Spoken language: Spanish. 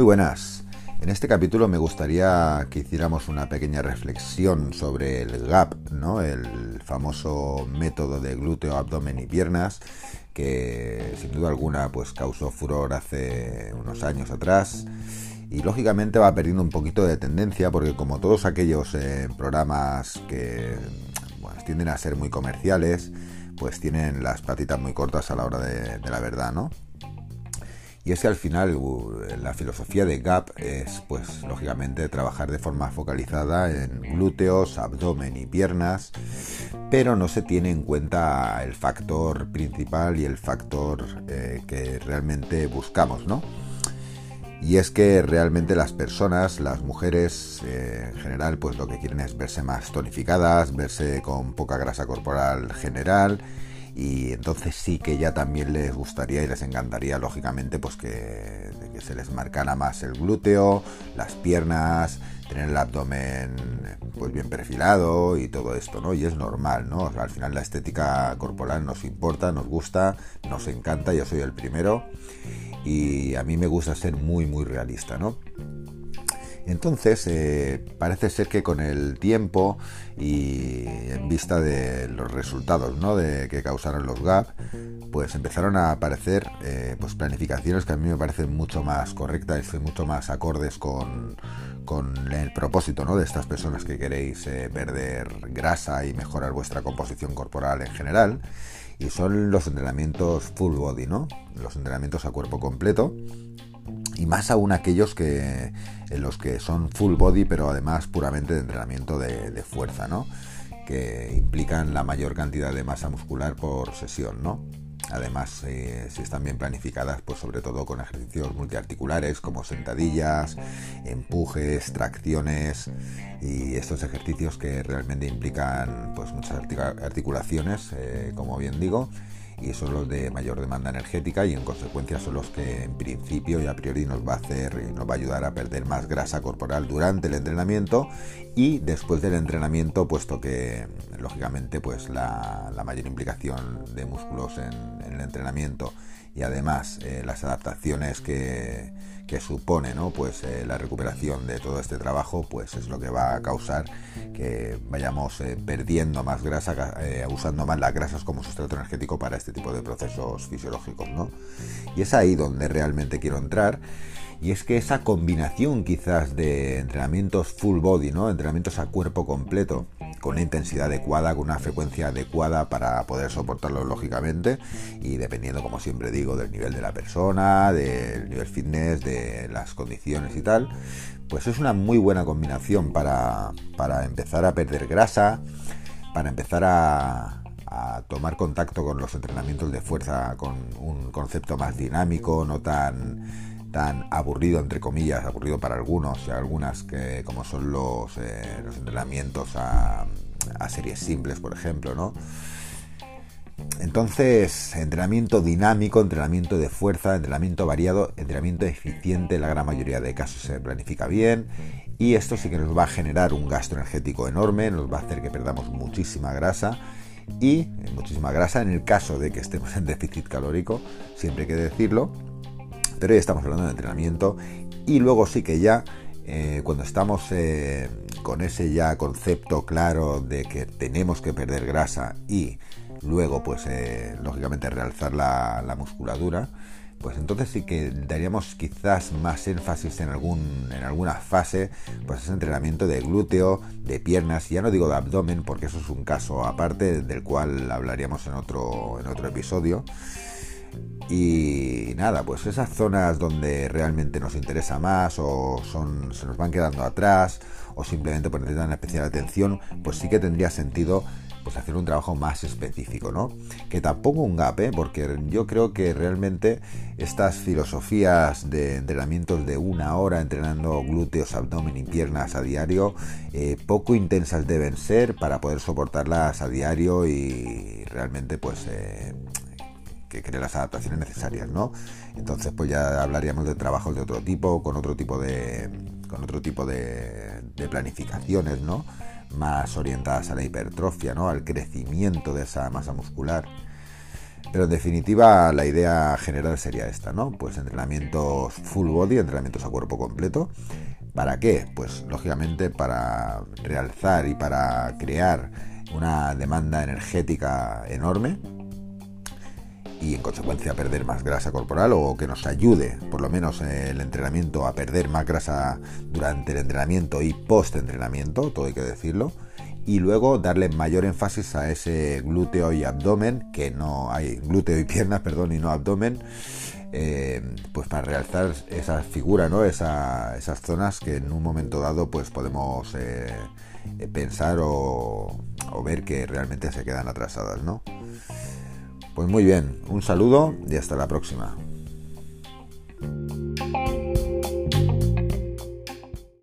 Muy buenas. En este capítulo me gustaría que hiciéramos una pequeña reflexión sobre el GAP, ¿no? El famoso método de glúteo, abdomen y piernas que sin duda alguna pues causó furor hace unos años atrás y lógicamente va perdiendo un poquito de tendencia porque como todos aquellos eh, programas que tienden a ser muy comerciales, pues tienen las patitas muy cortas a la hora de, de la verdad, ¿no? Y es que al final la filosofía de GAP es, pues, lógicamente, trabajar de forma focalizada en glúteos, abdomen y piernas, pero no se tiene en cuenta el factor principal y el factor eh, que realmente buscamos, ¿no? Y es que realmente las personas, las mujeres eh, en general, pues lo que quieren es verse más tonificadas, verse con poca grasa corporal general y entonces sí que ya también les gustaría y les encantaría lógicamente pues que, se les marcara más el glúteo, las piernas, tener el abdomen pues bien perfilado y todo esto, ¿no? Y es normal, ¿no? al final la estética corporal nos importa, nos gusta, nos encanta, yo soy el primero y a mí me gusta ser muy muy realista, ¿no? Entonces, eh, parece ser que con el tiempo y en vista de los resultados ¿no? de, que causaron los GAP, pues empezaron a aparecer eh, pues planificaciones que a mí me parecen mucho más correctas y mucho más acordes con, el propósito ¿no? de estas personas que queréis eh, perder grasa y mejorar vuestra composición corporal en general. Y son los entrenamientos full body, ¿no? Los entrenamientos a cuerpo completo y más aún aquellos que en los que son full body pero además puramente de entrenamiento de, fuerza, ¿no? que implican la mayor cantidad de masa muscular por sesión, ¿no? Además, eh, si están bien planificadas, pues sobre todo con ejercicios multiarticulares como sentadillas, empujes, tracciones y estos ejercicios que realmente implican pues muchas articulaciones, eh, como bien digo, y son los de mayor demanda energética y en consecuencia son los que en principio y a priori nos va a hacer y nos va a ayudar a perder más grasa corporal durante el entrenamiento y después del entrenamiento puesto que lógicamente pues la, mayor implicación de músculos en el entrenamiento y además eh, las adaptaciones que, supone ¿no? pues, eh, la recuperación de todo este trabajo pues es lo que va a causar que vayamos eh, perdiendo más grasa, usando más las grasas como sustrato energético para este tipo de procesos fisiológicos. ¿no? Y es ahí donde realmente quiero entrar y es que esa combinación quizás de entrenamientos full body, ¿no? entrenamientos a cuerpo completo, con una intensidad adecuada, con una frecuencia adecuada para poder soportarlo lógicamente. Y dependiendo, como siempre digo, del nivel de la persona, del nivel fitness, de las condiciones y tal, pues es una muy buena combinación para, para empezar a perder grasa, para empezar a, a tomar contacto con los entrenamientos de fuerza con un concepto más dinámico, no tan tan aburrido, entre comillas, aburrido para algunos y algunas, que como son los, eh, los entrenamientos a, series simples, por ejemplo, ¿no? Entonces, entrenamiento dinámico, entrenamiento de fuerza, entrenamiento variado, entrenamiento eficiente, en la gran mayoría de casos se planifica bien y esto sí que nos va a generar un gasto energético enorme, nos va a hacer que perdamos muchísima grasa y muchísima grasa en el caso de que estemos en déficit calórico, siempre hay que decirlo, pero estamos hablando de entrenamiento y luego sí que ya eh, cuando estamos eh, con ese ya concepto claro de que tenemos que perder grasa y luego pues eh, lógicamente realzar la, musculatura pues entonces sí que daríamos quizás más énfasis en algún en alguna fase pues ese entrenamiento de glúteo de piernas ya no digo de abdomen porque eso es un caso aparte del cual hablaríamos en otro en otro episodio y nada, pues esas zonas donde realmente nos interesa más o son, se nos van quedando atrás o simplemente pues necesitan especial atención, pues sí que tendría sentido pues hacer un trabajo más específico, ¿no? Que tampoco un gap, ¿eh? porque yo creo que realmente estas filosofías de entrenamientos de una hora entrenando glúteos, abdomen y piernas a diario, eh, poco intensas deben ser para poder soportarlas a diario y realmente pues eh, que cree las adaptaciones necesarias, ¿no? Entonces, pues ya hablaríamos de trabajos de otro tipo, con otro tipo de, con otro tipo de, planificaciones, ¿no? Más orientadas a la hipertrofia, ¿no? Al crecimiento de esa masa muscular. Pero en definitiva la idea general sería esta, ¿no? Pues entrenamientos full body, entrenamientos a cuerpo completo. ¿Para qué? Pues lógicamente para realzar y para crear una demanda energética enorme y en consecuencia perder más grasa corporal o que nos ayude por lo menos el entrenamiento a perder más grasa durante el entrenamiento y post entrenamiento, todo hay que decirlo y luego darle mayor énfasis a ese glúteo y abdomen, que no hay glúteo y piernas, perdón, y no abdomen, eh, pues para realzar esa figura, ¿no? esas zonas que en un momento dado pues podemos eh, pensar o, ver que realmente se quedan atrasadas, ¿no? Pues muy bien, un saludo y hasta la próxima.